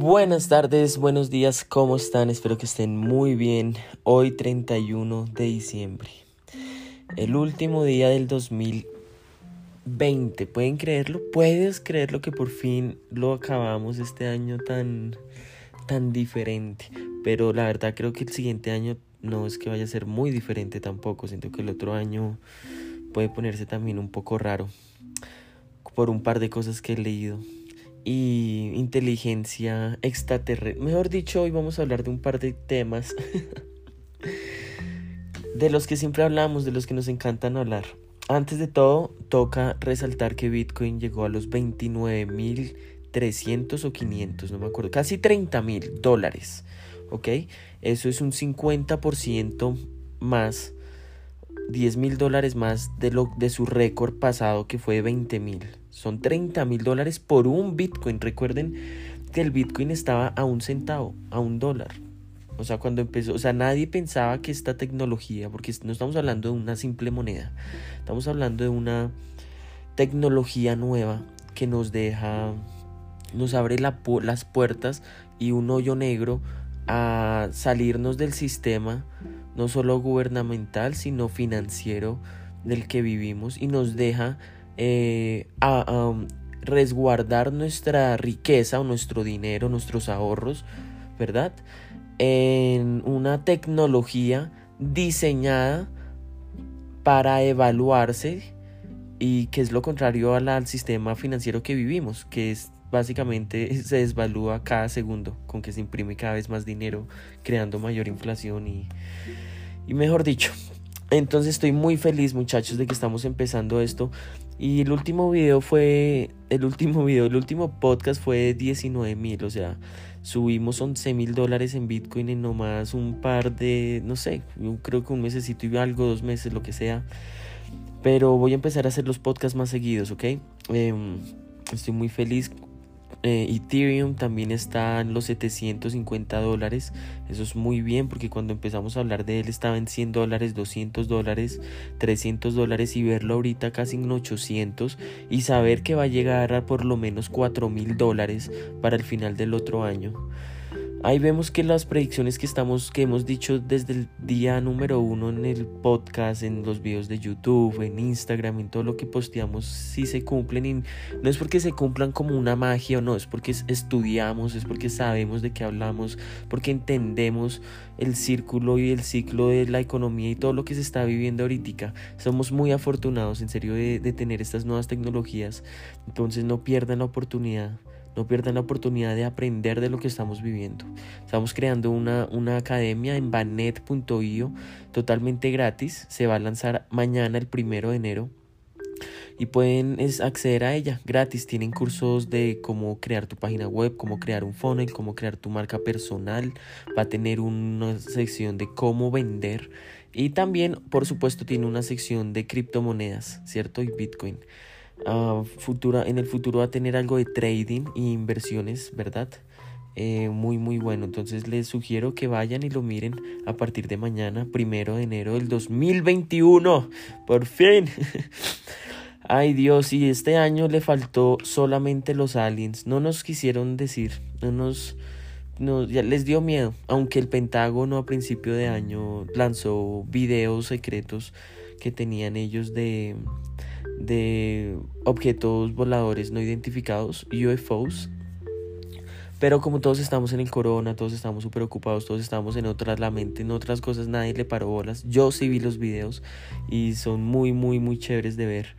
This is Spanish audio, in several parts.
Buenas tardes, buenos días, ¿cómo están? Espero que estén muy bien. Hoy 31 de diciembre, el último día del 2020. ¿Pueden creerlo? ¿Puedes creerlo que por fin lo acabamos este año tan, tan diferente? Pero la verdad creo que el siguiente año no es que vaya a ser muy diferente tampoco. Siento que el otro año puede ponerse también un poco raro por un par de cosas que he leído y inteligencia extraterrestre. Mejor dicho, hoy vamos a hablar de un par de temas de los que siempre hablamos, de los que nos encantan hablar. Antes de todo, toca resaltar que Bitcoin llegó a los 29.300 o 500, no me acuerdo, casi 30 mil dólares. ¿Ok? Eso es un 50% más 10 mil dólares más de, lo, de su récord pasado que fue de 20 mil. Son 30 mil dólares por un Bitcoin. Recuerden que el Bitcoin estaba a un centavo, a un dólar. O sea, cuando empezó, o sea, nadie pensaba que esta tecnología, porque no estamos hablando de una simple moneda, estamos hablando de una tecnología nueva que nos deja, nos abre las puertas y un hoyo negro a salirnos del sistema, no solo gubernamental, sino financiero del que vivimos y nos deja eh, a, resguardar nuestra riqueza o nuestro dinero, nuestros ahorros, ¿verdad? En una tecnología diseñada para evaluarse y que es lo contrario al, sistema financiero que vivimos, que es básicamente se desvalúa cada segundo con que se imprime cada vez más dinero, creando mayor inflación y, y mejor dicho. Entonces estoy muy feliz muchachos de que estamos empezando esto. Y el último video fue, el último video, el último podcast fue de 19 mil, o sea, subimos 11 mil dólares en Bitcoin en nomás un par de, no sé, creo que un mesecito y algo, dos meses, lo que sea. Pero voy a empezar a hacer los podcasts más seguidos, ¿ok? Em, estoy muy feliz eh, Ethereum también está en los 750 dólares. Eso es muy bien porque cuando empezamos a hablar de él estaba en 100 dólares, 200 dólares, 300 dólares y verlo ahorita casi en 800 y saber que va a llegar a por lo menos 4 mil dólares para el final del otro año. Ahí vemos que las predicciones que estamos, que hemos dicho desde el día número uno en el podcast, en los videos de YouTube, en Instagram, en todo lo que posteamos, sí se cumplen y no es porque se cumplan como una magia o no, es porque estudiamos, es porque sabemos de qué hablamos, porque entendemos el círculo y el ciclo de la economía y todo lo que se está viviendo ahorita. Somos muy afortunados en serio de, de tener estas nuevas tecnologías, entonces no pierdan la oportunidad no pierdan la oportunidad de aprender de lo que estamos viviendo. Estamos creando una, una academia en banet.io totalmente gratis. Se va a lanzar mañana el primero de enero y pueden acceder a ella gratis. Tienen cursos de cómo crear tu página web, cómo crear un funnel, cómo crear tu marca personal. Va a tener una sección de cómo vender y también, por supuesto, tiene una sección de criptomonedas, ¿cierto? Y Bitcoin. Futura, en el futuro va a tener algo de trading e inversiones, ¿verdad? Eh, muy muy bueno. Entonces les sugiero que vayan y lo miren a partir de mañana primero de enero del 2021 por fin. Ay Dios y este año le faltó solamente los aliens. No nos quisieron decir no nos no, ya les dio miedo. Aunque el Pentágono a principio de año lanzó videos secretos que tenían ellos de de objetos voladores no identificados, UFOs. Pero como todos estamos en el corona, todos estamos súper ocupados, todos estamos en otras, mente en otras cosas, nadie le paró bolas. Yo sí vi los videos y son muy, muy, muy chéveres de ver.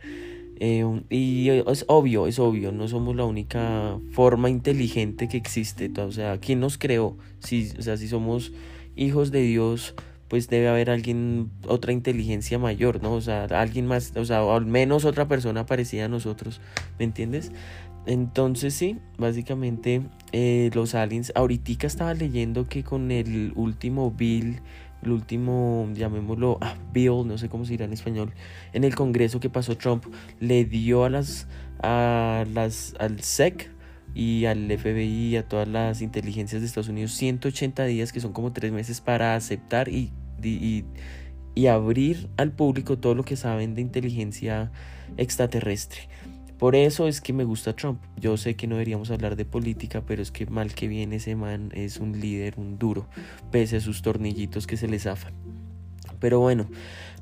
Eh, y es obvio, es obvio, no somos la única forma inteligente que existe. O sea, ¿quién nos creó? Si, o sea, si somos hijos de Dios, pues debe haber alguien, otra inteligencia mayor, ¿no? O sea, alguien más, o sea, al menos otra persona parecida a nosotros, ¿me entiendes? Entonces sí, básicamente eh, los aliens, ahorita estaba leyendo que con el último bill, el último, llamémoslo, ah, bill, no sé cómo se dirá en español, en el Congreso que pasó Trump, le dio a las, a las, al SEC, y al FBI y a todas las inteligencias de Estados Unidos 180 días, que son como tres meses, para aceptar y y, y abrir al público todo lo que saben de inteligencia extraterrestre. Por eso es que me gusta Trump. Yo sé que no deberíamos hablar de política, pero es que mal que viene ese man es un líder, un duro, pese a sus tornillitos que se le zafan. Pero bueno,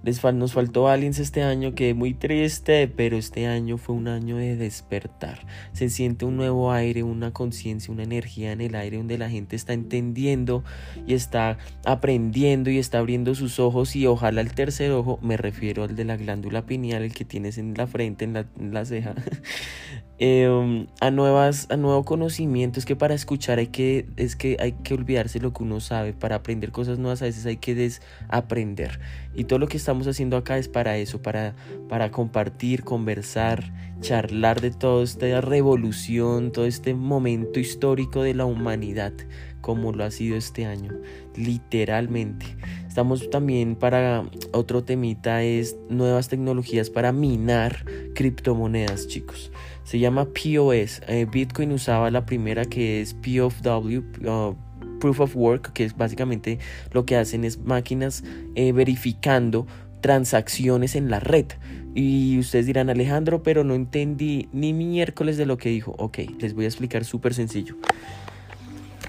nos faltó Aliens este año, que muy triste, pero este año fue un año de despertar. Se siente un nuevo aire, una conciencia, una energía en el aire donde la gente está entendiendo y está aprendiendo y está abriendo sus ojos y ojalá el tercer ojo, me refiero al de la glándula pineal, el que tienes en la frente, en la, en la ceja, Em, a nuevas a nuevo conocimiento. Es que para escuchar hay que es que hay que olvidarse lo que uno sabe. Para aprender cosas nuevas a veces hay que desaprender. Y todo lo que estamos haciendo acá es para eso para para compartir conversar charlar de toda esta revolución todo este momento histórico de la humanidad como lo ha sido este año literalmente estamos también para otro temita es nuevas tecnologías para minar criptomonedas chicos se llama POS. Eh, Bitcoin usaba la primera que es POW, uh, Proof of Work, que es básicamente lo que hacen es máquinas eh, verificando transacciones en la red. Y ustedes dirán, Alejandro, pero no entendí ni miércoles de lo que dijo. Ok, les voy a explicar súper sencillo.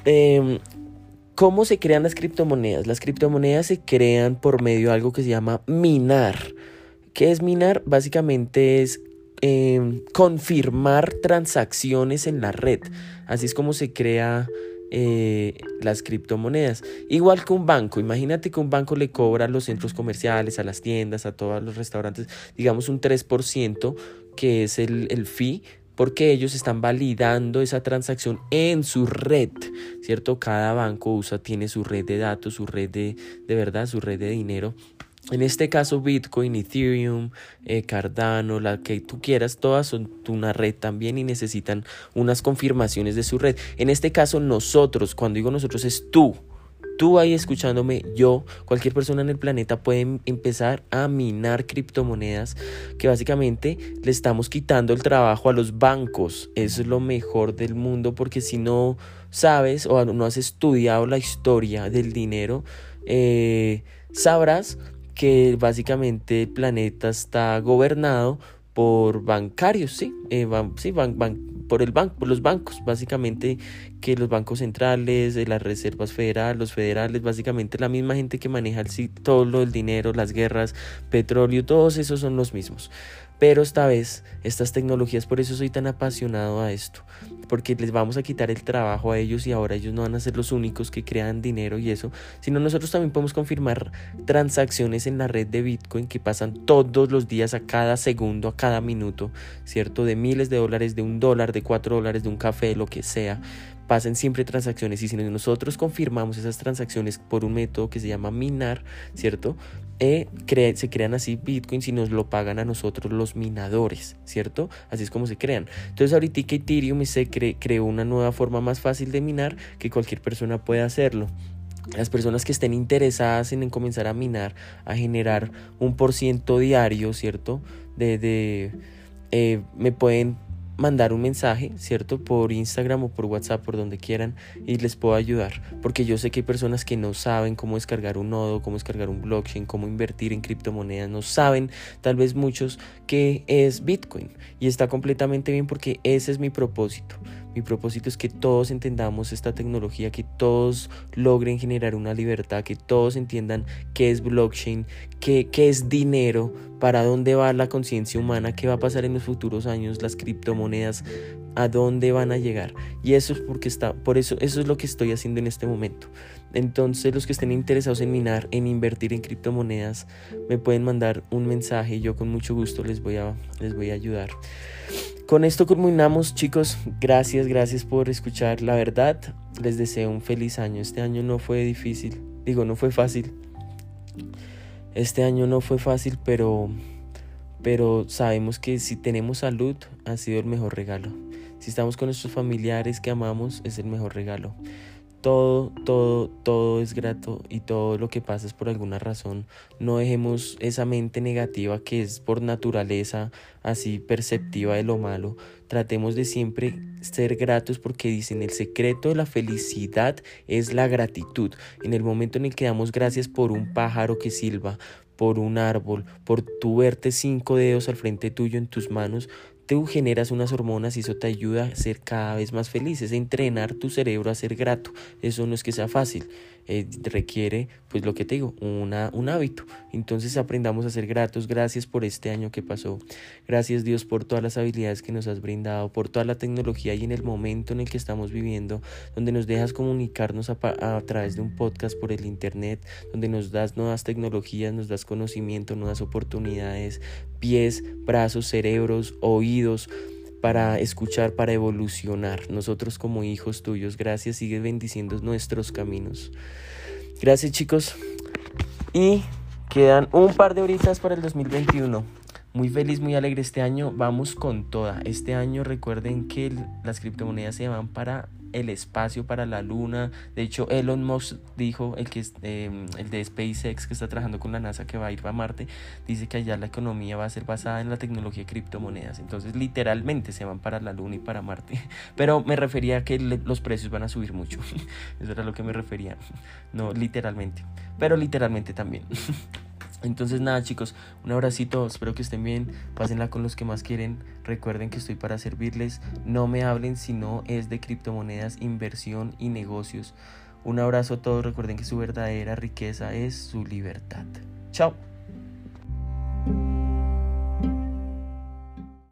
Em, ¿Cómo se crean las criptomonedas? Las criptomonedas se crean por medio de algo que se llama minar. ¿Qué es minar? Básicamente es Em, confirmar transacciones en la red. Así es como se crea eh, las criptomonedas. Igual que un banco, imagínate que un banco le cobra a los centros comerciales, a las tiendas, a todos los restaurantes, digamos un 3%, que es el, el fee porque ellos están validando esa transacción en su red, ¿cierto? Cada banco usa, tiene su red de datos, su red de, de verdad, su red de dinero en este caso, Bitcoin, Ethereum, eh, Cardano, la que tú quieras, todas son una red también y necesitan unas confirmaciones de su red. En este caso, nosotros, cuando digo nosotros, es tú. Tú ahí escuchándome, yo, cualquier persona en el planeta puede empezar a minar criptomonedas que básicamente le estamos quitando el trabajo a los bancos. Eso es lo mejor del mundo porque si no sabes o no has estudiado la historia del dinero, eh, sabrás que básicamente el planeta está gobernado por bancarios, sí, eh, sí por el banco, por los bancos, básicamente que los bancos centrales, de las reservas federales, los federales, básicamente la misma gente que maneja el, todo lo del dinero, las guerras, petróleo, todos esos son los mismos. Pero esta vez, estas tecnologías, por eso soy tan apasionado a esto, porque les vamos a quitar el trabajo a ellos y ahora ellos no van a ser los únicos que crean dinero y eso, sino nosotros también podemos confirmar transacciones en la red de Bitcoin que pasan todos los días, a cada segundo, a cada minuto, ¿cierto? De miles de dólares, de un dólar, de cuatro dólares, de un café, lo que sea pasen siempre transacciones y si nosotros confirmamos esas transacciones por un método que se llama minar, ¿cierto? Eh, se crean así bitcoins y nos lo pagan a nosotros los minadores, ¿cierto? Así es como se crean. Entonces ahorita Ethereum se creó una nueva forma más fácil de minar que cualquier persona puede hacerlo las personas que estén interesadas en, comenzar a minar, a generar un por ciento diario, ¿cierto? De eh, me pueden mandar un mensaje, ¿cierto? Por Instagram o por WhatsApp, por donde quieran, y les puedo ayudar. Porque yo sé que hay personas que no saben cómo descargar un nodo, cómo descargar un blockchain, cómo invertir en criptomonedas, no saben, tal vez muchos, qué es Bitcoin. Y está completamente bien porque ese es mi propósito. Mi propósito es que todos entendamos esta tecnología, que todos logren generar una libertad, que todos entiendan qué es blockchain, qué, qué es dinero, para dónde va la conciencia humana, qué va a pasar en los futuros años, las criptomonedas, a dónde van a llegar. Y eso es porque está, por eso, eso es lo que estoy haciendo en este momento. Entonces, los que estén interesados en minar, en invertir en criptomonedas, me pueden mandar un mensaje y yo con mucho gusto les voy a, les voy a ayudar. Con esto culminamos, chicos. Gracias, gracias por escuchar. La verdad, les deseo un feliz año. Este año no fue difícil. Digo, no fue fácil. Este año no fue fácil, pero pero sabemos que si tenemos salud ha sido el mejor regalo. Si estamos con nuestros familiares que amamos es el mejor regalo todo, todo, todo es grato y todo lo que pasa es por alguna razón. No dejemos esa mente negativa que es por naturaleza así perceptiva de lo malo. Tratemos de siempre ser gratos porque dicen el secreto de la felicidad es la gratitud. En el momento en el que damos gracias por un pájaro que silba, por un árbol, por tu verte cinco dedos al frente tuyo en tus manos, tú generas unas hormonas y eso te ayuda a ser cada vez más feliz, es entrenar tu cerebro a ser grato. Eso no es que sea fácil, eh, requiere, pues lo que te digo, una, un hábito. Entonces aprendamos a ser gratos. Gracias por este año que pasó. Gracias Dios por todas las habilidades que nos has brindado, por toda la tecnología y en el momento en el que estamos viviendo, donde nos dejas comunicarnos a, a través de un podcast por el internet, donde nos das nuevas tecnologías, nos das conocimiento, nuevas oportunidades, pies, brazos, cerebros, oídos para escuchar, para evolucionar. Nosotros como hijos tuyos, gracias, sigue bendiciendo nuestros caminos. Gracias chicos. Y quedan un par de horitas para el 2021. Muy feliz, muy alegre este año. Vamos con toda. Este año recuerden que las criptomonedas se van para el espacio para la luna. De hecho, Elon Musk dijo, el, que, eh, el de SpaceX que está trabajando con la NASA que va a ir a Marte, dice que allá la economía va a ser basada en la tecnología de criptomonedas. Entonces, literalmente se van para la luna y para Marte. Pero me refería a que los precios van a subir mucho. Eso era lo que me refería. No literalmente, pero literalmente también. Entonces nada chicos, un abracito, espero que estén bien, pásenla con los que más quieren, recuerden que estoy para servirles, no me hablen si no es de criptomonedas, inversión y negocios. Un abrazo a todos, recuerden que su verdadera riqueza es su libertad. Chao.